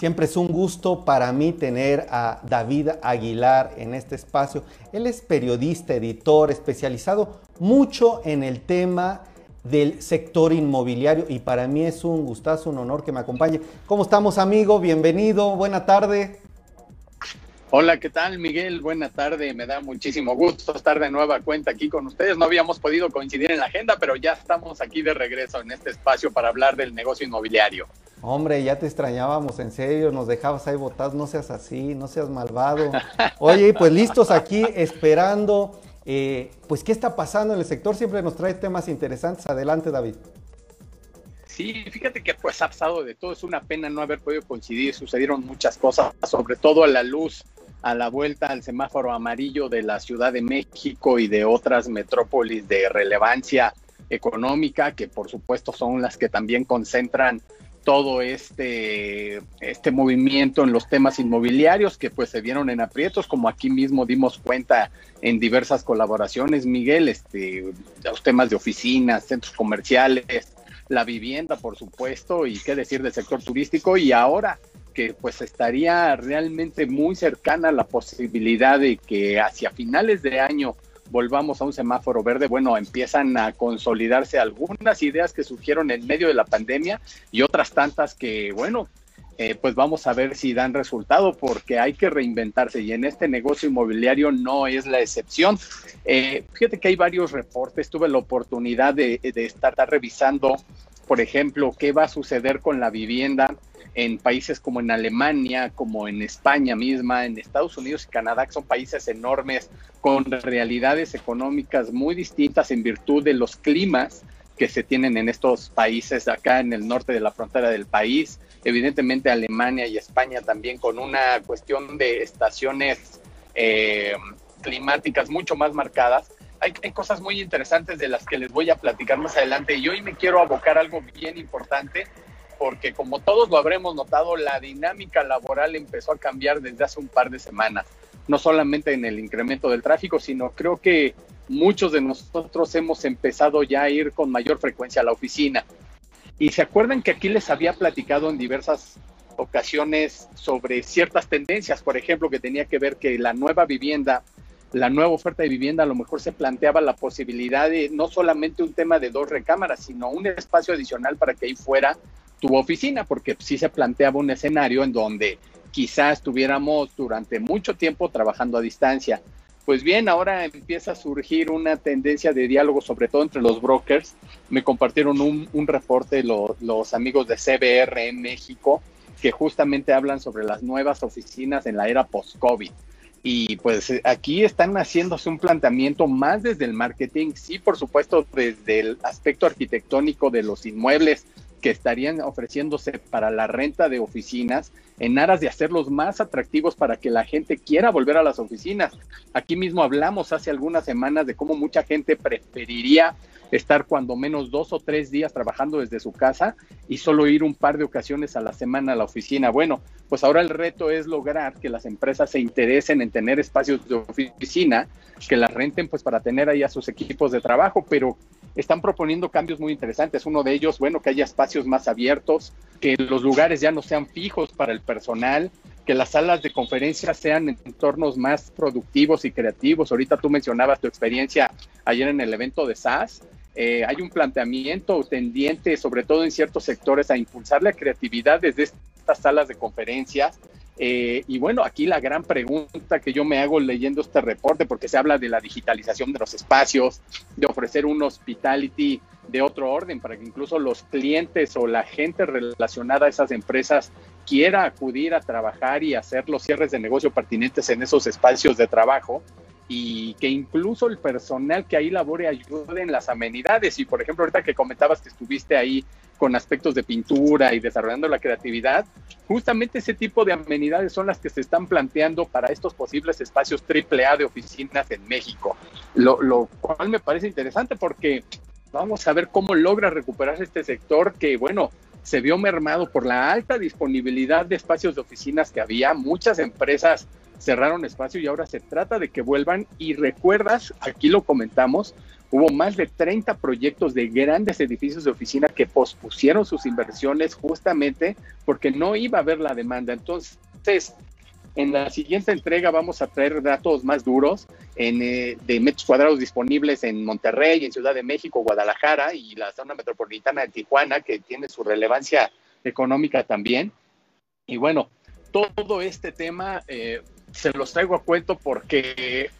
Siempre es un gusto para mí tener a David Aguilar en este espacio. Él es periodista, editor, especializado mucho en el tema del sector inmobiliario y para mí es un gustazo, un honor que me acompañe. ¿Cómo estamos, amigo? Bienvenido, buena tarde. Hola, ¿qué tal, Miguel? Buena tarde. Me da muchísimo gusto estar de nueva cuenta aquí con ustedes. No habíamos podido coincidir en la agenda, pero ya estamos aquí de regreso en este espacio para hablar del negocio inmobiliario. Hombre, ya te extrañábamos, en serio, nos dejabas ahí botados, no seas así, no seas malvado. Oye, pues listos aquí esperando, eh, pues qué está pasando en el sector, siempre nos trae temas interesantes. Adelante, David. Sí, fíjate que pues ha pasado de todo, es una pena no haber podido coincidir, sucedieron muchas cosas, sobre todo a la luz a la vuelta al semáforo amarillo de la Ciudad de México y de otras metrópolis de relevancia económica, que por supuesto son las que también concentran todo este, este movimiento en los temas inmobiliarios que pues se vieron en aprietos, como aquí mismo dimos cuenta en diversas colaboraciones, Miguel, este, los temas de oficinas, centros comerciales, la vivienda, por supuesto, y qué decir del sector turístico, y ahora que pues estaría realmente muy cercana la posibilidad de que hacia finales de año volvamos a un semáforo verde, bueno, empiezan a consolidarse algunas ideas que surgieron en medio de la pandemia y otras tantas que, bueno, eh, pues vamos a ver si dan resultado porque hay que reinventarse y en este negocio inmobiliario no es la excepción. Eh, fíjate que hay varios reportes, tuve la oportunidad de, de estar revisando, por ejemplo, qué va a suceder con la vivienda en países como en Alemania, como en España misma, en Estados Unidos y Canadá, que son países enormes con realidades económicas muy distintas en virtud de los climas que se tienen en estos países acá en el norte de la frontera del país. Evidentemente Alemania y España también con una cuestión de estaciones eh, climáticas mucho más marcadas. Hay, hay, cosas muy interesantes de las que les voy a platicar más adelante y hoy me quiero abocar algo bien importante porque como todos lo habremos notado, la dinámica laboral empezó a cambiar desde hace un par de semanas, no solamente en el incremento del tráfico, sino creo que muchos de nosotros hemos empezado ya a ir con mayor frecuencia a la oficina. Y se acuerdan que aquí les había platicado en diversas ocasiones sobre ciertas tendencias, por ejemplo, que tenía que ver que la nueva vivienda, la nueva oferta de vivienda a lo mejor se planteaba la posibilidad de no solamente un tema de dos recámaras, sino un espacio adicional para que ahí fuera tu oficina, porque sí se planteaba un escenario en donde quizás estuviéramos durante mucho tiempo trabajando a distancia. Pues bien, ahora empieza a surgir una tendencia de diálogo, sobre todo entre los brokers. Me compartieron un, reporte los amigos de CBR en México, que justamente hablan sobre las nuevas oficinas en la era post-COVID. Y pues aquí están haciéndose un planteamiento más desde el marketing, sí, por supuesto, desde el aspecto arquitectónico de los inmuebles, que estarían ofreciéndose para la renta de oficinas en aras de hacerlos más atractivos para que la gente quiera volver a las oficinas. Aquí mismo hablamos hace algunas semanas de cómo mucha gente preferiría estar cuando menos dos o tres días trabajando desde su casa y solo ir un par de ocasiones a la semana a la oficina. Bueno, pues ahora el reto es lograr que las empresas se interesen en tener espacios de oficina, que las renten pues para tener ahí a sus equipos de trabajo, pero están proponiendo cambios muy interesantes. Uno de ellos, bueno, que haya espacios más abiertos, que los lugares ya no sean fijos para el personal, que las salas de conferencias sean entornos más productivos y creativos. Ahorita tú mencionabas tu experiencia ayer en el evento de SAS. Eh, hay un planteamiento tendiente, sobre todo en ciertos sectores, a impulsar la creatividad desde estas salas de conferencias eh, y bueno, aquí la gran pregunta que yo me hago leyendo este reporte, porque se habla de la digitalización de los espacios, de ofrecer un hospitality de otro orden para que incluso los clientes o la gente relacionada a esas empresas quiera acudir a trabajar y hacer los cierres de negocio pertinentes en esos espacios de trabajo y que incluso el personal que ahí labore ayude en las amenidades. Y por ejemplo, ahorita que comentabas que estuviste ahí con aspectos de pintura y desarrollando la creatividad, justamente ese tipo de amenidades son las que se están planteando para estos posibles espacios AAA de oficinas en México, lo, lo cual me parece interesante porque vamos a ver cómo logra recuperar este sector que, bueno, se vio mermado por la alta disponibilidad de espacios de oficinas que había. Muchas empresas cerraron espacio y ahora se trata de que vuelvan. Y recuerdas, aquí lo comentamos, hubo más de 30 proyectos de grandes edificios de oficina que pospusieron sus inversiones justamente porque no iba a haber la demanda. Entonces, en la siguiente entrega vamos a traer datos más duros en, eh, de metros cuadrados disponibles en Monterrey, en Ciudad de México, Guadalajara y la zona metropolitana de Tijuana, que tiene su relevancia económica también. Y bueno, todo este tema eh, se los traigo a cuento porque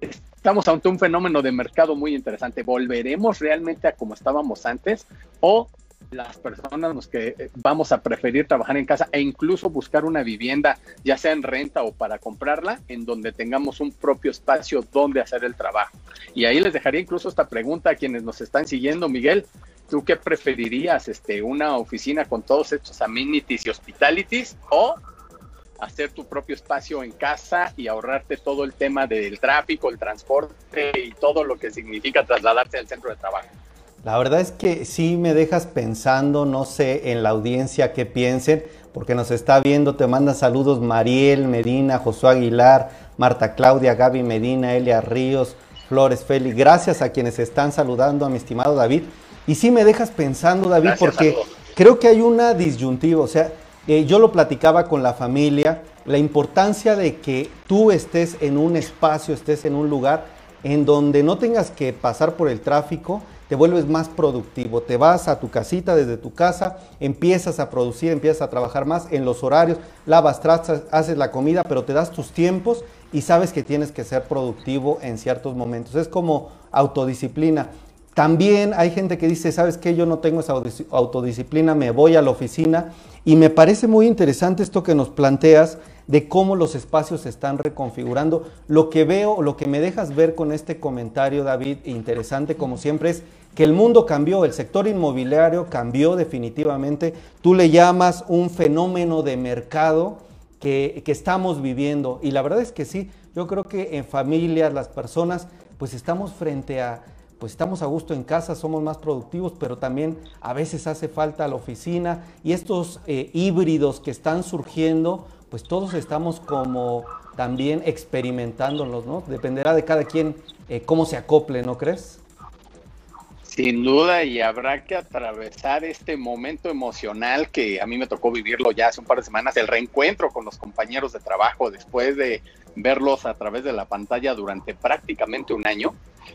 estamos ante un fenómeno de mercado muy interesante. ¿Volveremos realmente a como estábamos antes o las personas nos que eh, vamos a preferir trabajar en casa e incluso buscar una vivienda, ya sea en renta o para comprarla, en donde tengamos un propio espacio donde hacer el trabajo? Y ahí les dejaría incluso esta pregunta a quienes nos están siguiendo, Miguel. ¿Tú qué preferirías? Este, ¿Una oficina con todos estos amenities y hospitalities o hacer tu propio espacio en casa y ahorrarte todo el tema del tráfico, el transporte y todo lo que significa trasladarte al centro de trabajo. La verdad es que sí me dejas pensando, no sé, en la audiencia qué piensen, porque nos está viendo, te manda saludos Mariel Medina, Josué Aguilar, Marta Claudia, Gaby Medina, Elia Ríos, Flores Félix. Gracias a quienes están saludando a mi estimado David. Y sí me dejas pensando, David, porque creo que hay una disyuntiva, o sea, eh, yo lo platicaba con la familia, la importancia de que tú estés en un espacio, estés en un lugar en donde no tengas que pasar por el tráfico, te vuelves más productivo, te vas a tu casita desde tu casa, empiezas a producir, empiezas a trabajar más en los horarios, lavas trastas, haces la comida, pero te das tus tiempos y sabes que tienes que ser productivo en ciertos momentos. Es como autodisciplina. También hay gente que dice, ¿sabes qué? Yo no tengo esa autodisciplina, me voy a la oficina. Y me parece muy interesante esto que nos planteas de cómo los espacios se están reconfigurando. Lo que veo, lo que me dejas ver con este comentario, David, interesante como siempre, es que el mundo cambió, el sector inmobiliario cambió definitivamente. Tú le llamas un fenómeno de mercado que, que estamos viviendo. Y la verdad es que sí, yo creo que en familias, las personas, pues estamos frente a pues estamos a gusto en casa, somos más productivos, pero también a veces hace falta la oficina y estos eh, híbridos que están surgiendo, pues todos estamos como también experimentándolos, ¿no? Dependerá de cada quien eh, cómo se acople, ¿no crees? Sin duda, y habrá que atravesar este momento emocional que a mí me tocó vivirlo ya hace un par de semanas, el reencuentro con los compañeros de trabajo después de verlos a través de la pantalla durante prácticamente un año.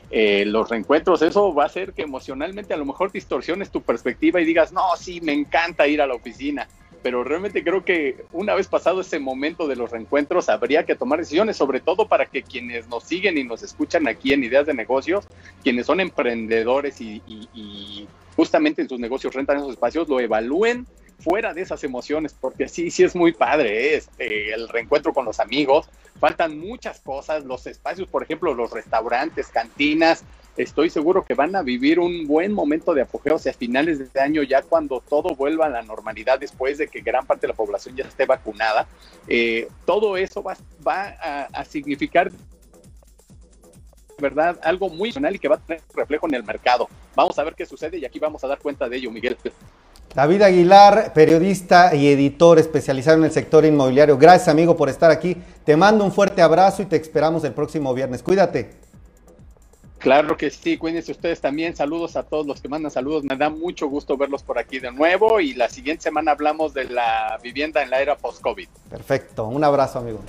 Eh, los reencuentros, eso va a hacer que emocionalmente a lo mejor distorsiones tu perspectiva y digas, no, sí, me encanta ir a la oficina, pero realmente creo que una vez pasado ese momento de los reencuentros habría que tomar decisiones, sobre todo para que quienes nos siguen y nos escuchan aquí en Ideas de Negocios, quienes son emprendedores y, justamente en sus negocios rentan esos espacios, lo evalúen fuera de esas emociones, porque sí, sí es muy padre, ¿eh? este, el reencuentro con los amigos, faltan muchas cosas, los espacios, por ejemplo, los restaurantes, cantinas, estoy seguro que van a vivir un buen momento de apogeo hacia finales de año, ya cuando todo vuelva a la normalidad después de que gran parte de la población ya esté vacunada. Eh, todo eso va, a, significar verdad algo muy personal y que va a tener reflejo en el mercado. Vamos a ver qué sucede y aquí vamos a dar cuenta de ello, Miguel. David Aguilar, periodista y editor especializado en el sector inmobiliario. Gracias, amigo, por estar aquí. Te mando un fuerte abrazo y te esperamos el próximo viernes. Cuídate. Claro que sí, cuídense ustedes también. Saludos a todos los que mandan saludos. Me da mucho gusto verlos por aquí de nuevo y la siguiente semana hablamos de la vivienda en la era post-COVID. Perfecto, un abrazo amigo.